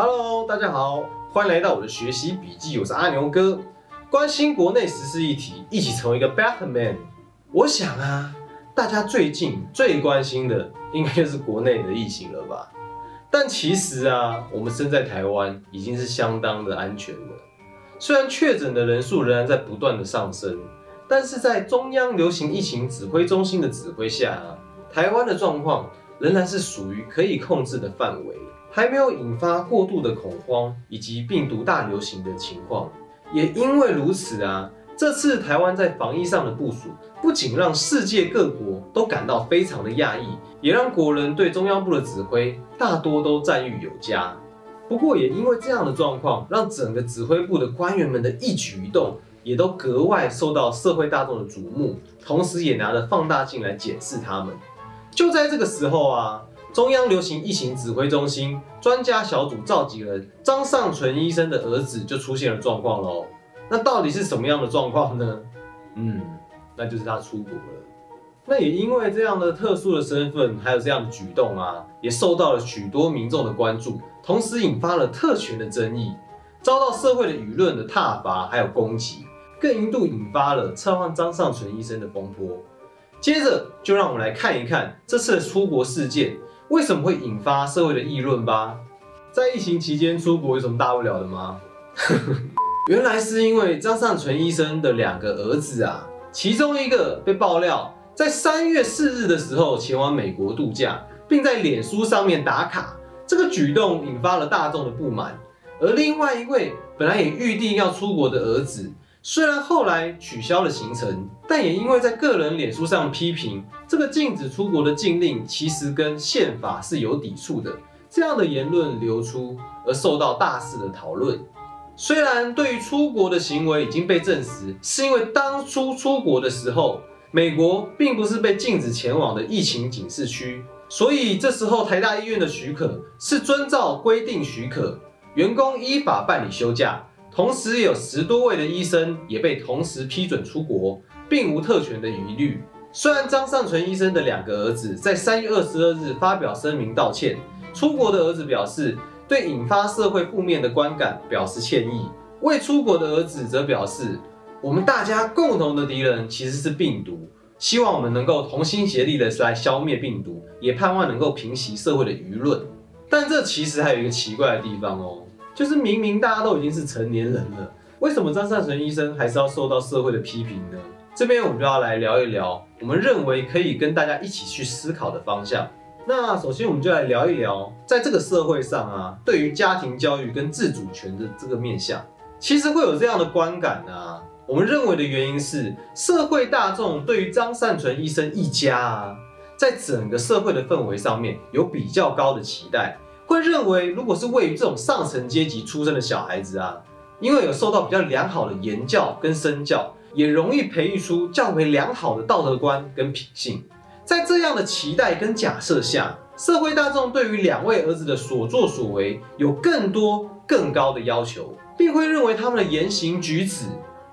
Hello，大家好，欢迎来到我的学习笔记，我是阿牛哥。关心国内时事议题，一起成为一个 better man。我想啊，大家最近最关心的应该就是国内的疫情了吧？但其实啊，我们身在台湾已经是相当的安全了。虽然确诊的人数仍然在不断的上升，但是在中央流行疫情指挥中心的指挥下啊，台湾的状况仍然是属于可以控制的范围。还没有引发过度的恐慌以及病毒大流行的情况，也因为如此啊，这次台湾在防疫上的部署，不仅让世界各国都感到非常的讶异，也让国人对中央部的指挥大多都赞誉有加。不过也因为这样的状况，让整个指挥部的官员们的一举一动，也都格外受到社会大众的瞩目，同时也拿着放大镜来检视他们。就在这个时候啊。中央流行疫情指挥中心专家小组召集人张尚存医生的儿子就出现了状况喽。那到底是什么样的状况呢？嗯，那就是他出国了。那也因为这样的特殊的身份，还有这样的举动啊，也受到了许多民众的关注，同时引发了特权的争议，遭到社会的舆论的挞伐还有攻击，更一度引发了撤换张尚存医生的风波。接着就让我们来看一看这次的出国事件。为什么会引发社会的议论吧？在疫情期间出国有什么大不了的吗？原来是因为张尚存医生的两个儿子啊，其中一个被爆料在三月四日的时候前往美国度假，并在脸书上面打卡，这个举动引发了大众的不满。而另外一位本来也预定要出国的儿子。虽然后来取消了行程，但也因为在个人脸书上批评这个禁止出国的禁令，其实跟宪法是有抵触的，这样的言论流出而受到大肆的讨论。虽然对于出国的行为已经被证实，是因为当初出国的时候，美国并不是被禁止前往的疫情警示区，所以这时候台大医院的许可是遵照规定许可，员工依法办理休假。同时，有十多位的医生也被同时批准出国，并无特权的疑虑。虽然张尚存医生的两个儿子在三月二十二日发表声明道歉，出国的儿子表示对引发社会负面的观感表示歉意，未出国的儿子则表示我们大家共同的敌人其实是病毒，希望我们能够同心协力的来消灭病毒，也盼望能够平息社会的舆论。但这其实还有一个奇怪的地方哦。就是明明大家都已经是成年人了，为什么张善存医生还是要受到社会的批评呢？这边我们就要来聊一聊，我们认为可以跟大家一起去思考的方向。那首先我们就来聊一聊，在这个社会上啊，对于家庭教育跟自主权的这个面向，其实会有这样的观感啊。我们认为的原因是，社会大众对于张善存医生一家啊，在整个社会的氛围上面有比较高的期待。会认为，如果是位于这种上层阶级出生的小孩子啊，因为有受到比较良好的言教跟身教，也容易培育出较为良好的道德观跟品性。在这样的期待跟假设下，社会大众对于两位儿子的所作所为有更多更高的要求，并会认为他们的言行举止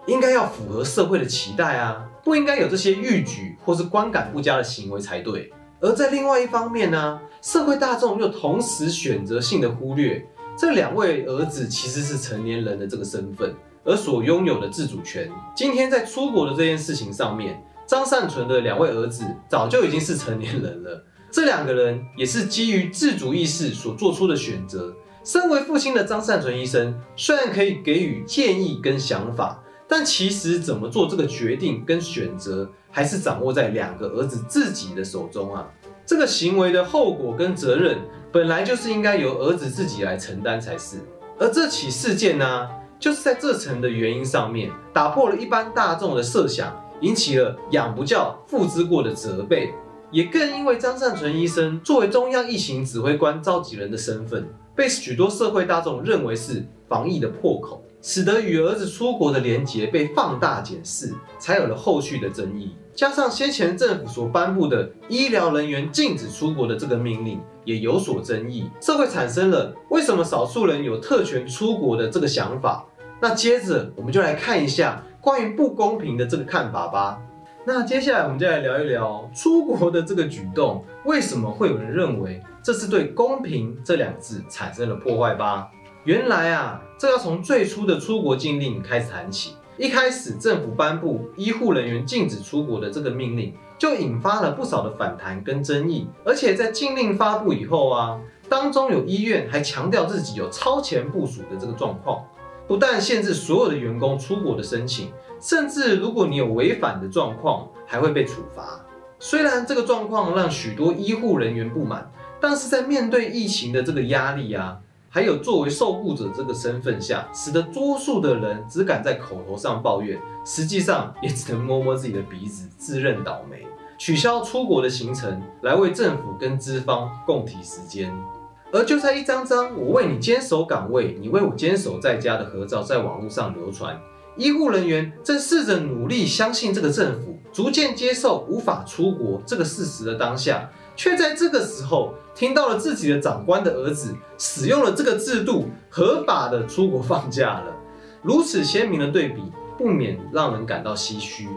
应该要符合社会的期待啊，不应该有这些逾矩或是观感不佳的行为才对。而在另外一方面呢，社会大众又同时选择性的忽略这两位儿子其实是成年人的这个身份，而所拥有的自主权。今天在出国的这件事情上面，张善存的两位儿子早就已经是成年人了，这两个人也是基于自主意识所做出的选择。身为父亲的张善存医生，虽然可以给予建议跟想法。但其实怎么做这个决定跟选择，还是掌握在两个儿子自己的手中啊。这个行为的后果跟责任，本来就是应该由儿子自己来承担才是。而这起事件呢，就是在这层的原因上面，打破了一般大众的设想，引起了养不教父之过的责备，也更因为张善存医生作为中央疫情指挥官召集人的身份，被许多社会大众认为是防疫的破口。使得与儿子出国的连结被放大检视，才有了后续的争议。加上先前政府所颁布的医疗人员禁止出国的这个命令也有所争议，社会产生了为什么少数人有特权出国的这个想法。那接着我们就来看一下关于不公平的这个看法吧。那接下来我们就来聊一聊出国的这个举动，为什么会有人认为这是对公平这两字产生了破坏吧？原来啊，这要从最初的出国禁令开始谈起。一开始政府颁布医护人员禁止出国的这个命令，就引发了不少的反弹跟争议。而且在禁令发布以后啊，当中有医院还强调自己有超前部署的这个状况，不但限制所有的员工出国的申请，甚至如果你有违反的状况，还会被处罚。虽然这个状况让许多医护人员不满，但是在面对疫情的这个压力啊。还有作为受雇者这个身份下，使得多数的人只敢在口头上抱怨，实际上也只能摸摸自己的鼻子，自认倒霉，取消出国的行程，来为政府跟资方共体时间。而就在一张张我为你坚守岗位，你为我坚守在家的合照在网络上流传，医护人员正试着努力相信这个政府，逐渐接受无法出国这个事实的当下。却在这个时候听到了自己的长官的儿子使用了这个制度，合法的出国放假了。如此鲜明的对比，不免让人感到唏嘘。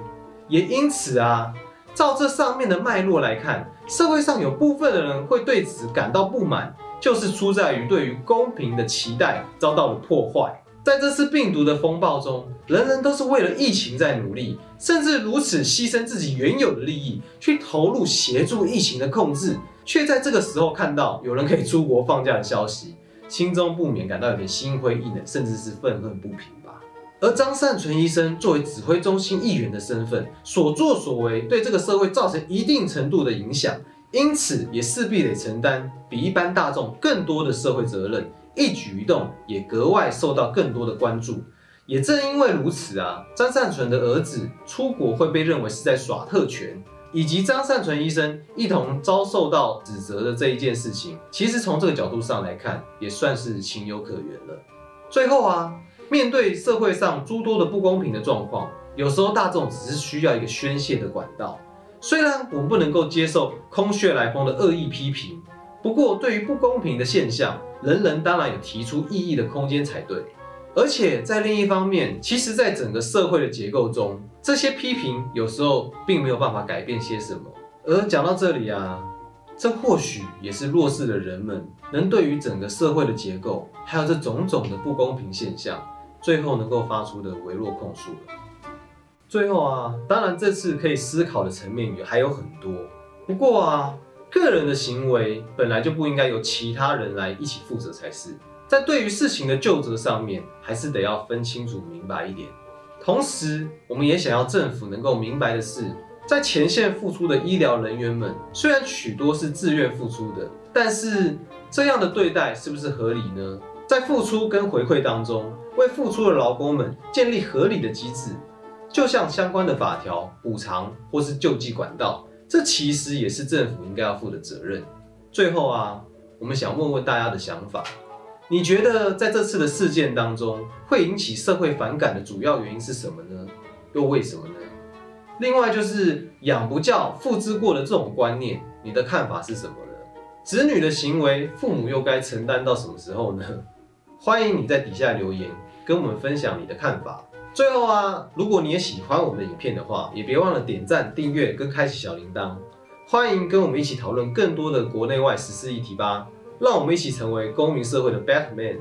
也因此啊，照这上面的脉络来看，社会上有部分的人会对此感到不满，就是出在于对于公平的期待遭到了破坏。在这次病毒的风暴中，人人都是为了疫情在努力，甚至如此牺牲自己原有的利益去投入协助疫情的控制，却在这个时候看到有人可以出国放假的消息，心中不免感到有点心灰意冷，甚至是愤恨不平吧。而张善存医生作为指挥中心议员的身份，所作所为对这个社会造成一定程度的影响，因此也势必得承担比一般大众更多的社会责任。一举一动也格外受到更多的关注，也正因为如此啊，张善存的儿子出国会被认为是在耍特权，以及张善存医生一同遭受到指责的这一件事情，其实从这个角度上来看，也算是情有可原了。最后啊，面对社会上诸多的不公平的状况，有时候大众只是需要一个宣泄的管道。虽然我们不能够接受空穴来风的恶意批评。不过，对于不公平的现象，人人当然有提出异议的空间才对。而且在另一方面，其实，在整个社会的结构中，这些批评有时候并没有办法改变些什么。而讲到这里啊，这或许也是弱势的人们能对于整个社会的结构，还有这种种的不公平现象，最后能够发出的微弱控诉了。最后啊，当然这次可以思考的层面也还有很多。不过啊。个人的行为本来就不应该由其他人来一起负责才是，在对于事情的就责上面，还是得要分清楚明白一点。同时，我们也想要政府能够明白的是，在前线付出的医疗人员们，虽然许多是自愿付出的，但是这样的对待是不是合理呢？在付出跟回馈当中，为付出的劳工们建立合理的机制，就像相关的法条、补偿或是救济管道。这其实也是政府应该要负的责任。最后啊，我们想问问大家的想法：你觉得在这次的事件当中，会引起社会反感的主要原因是什么呢？又为什么呢？另外就是养不教，父之过的这种观念，你的看法是什么呢？子女的行为，父母又该承担到什么时候呢？欢迎你在底下留言，跟我们分享你的看法。最后啊，如果你也喜欢我们的影片的话，也别忘了点赞、订阅跟开启小铃铛。欢迎跟我们一起讨论更多的国内外时事议题吧，让我们一起成为公民社会的 Batman。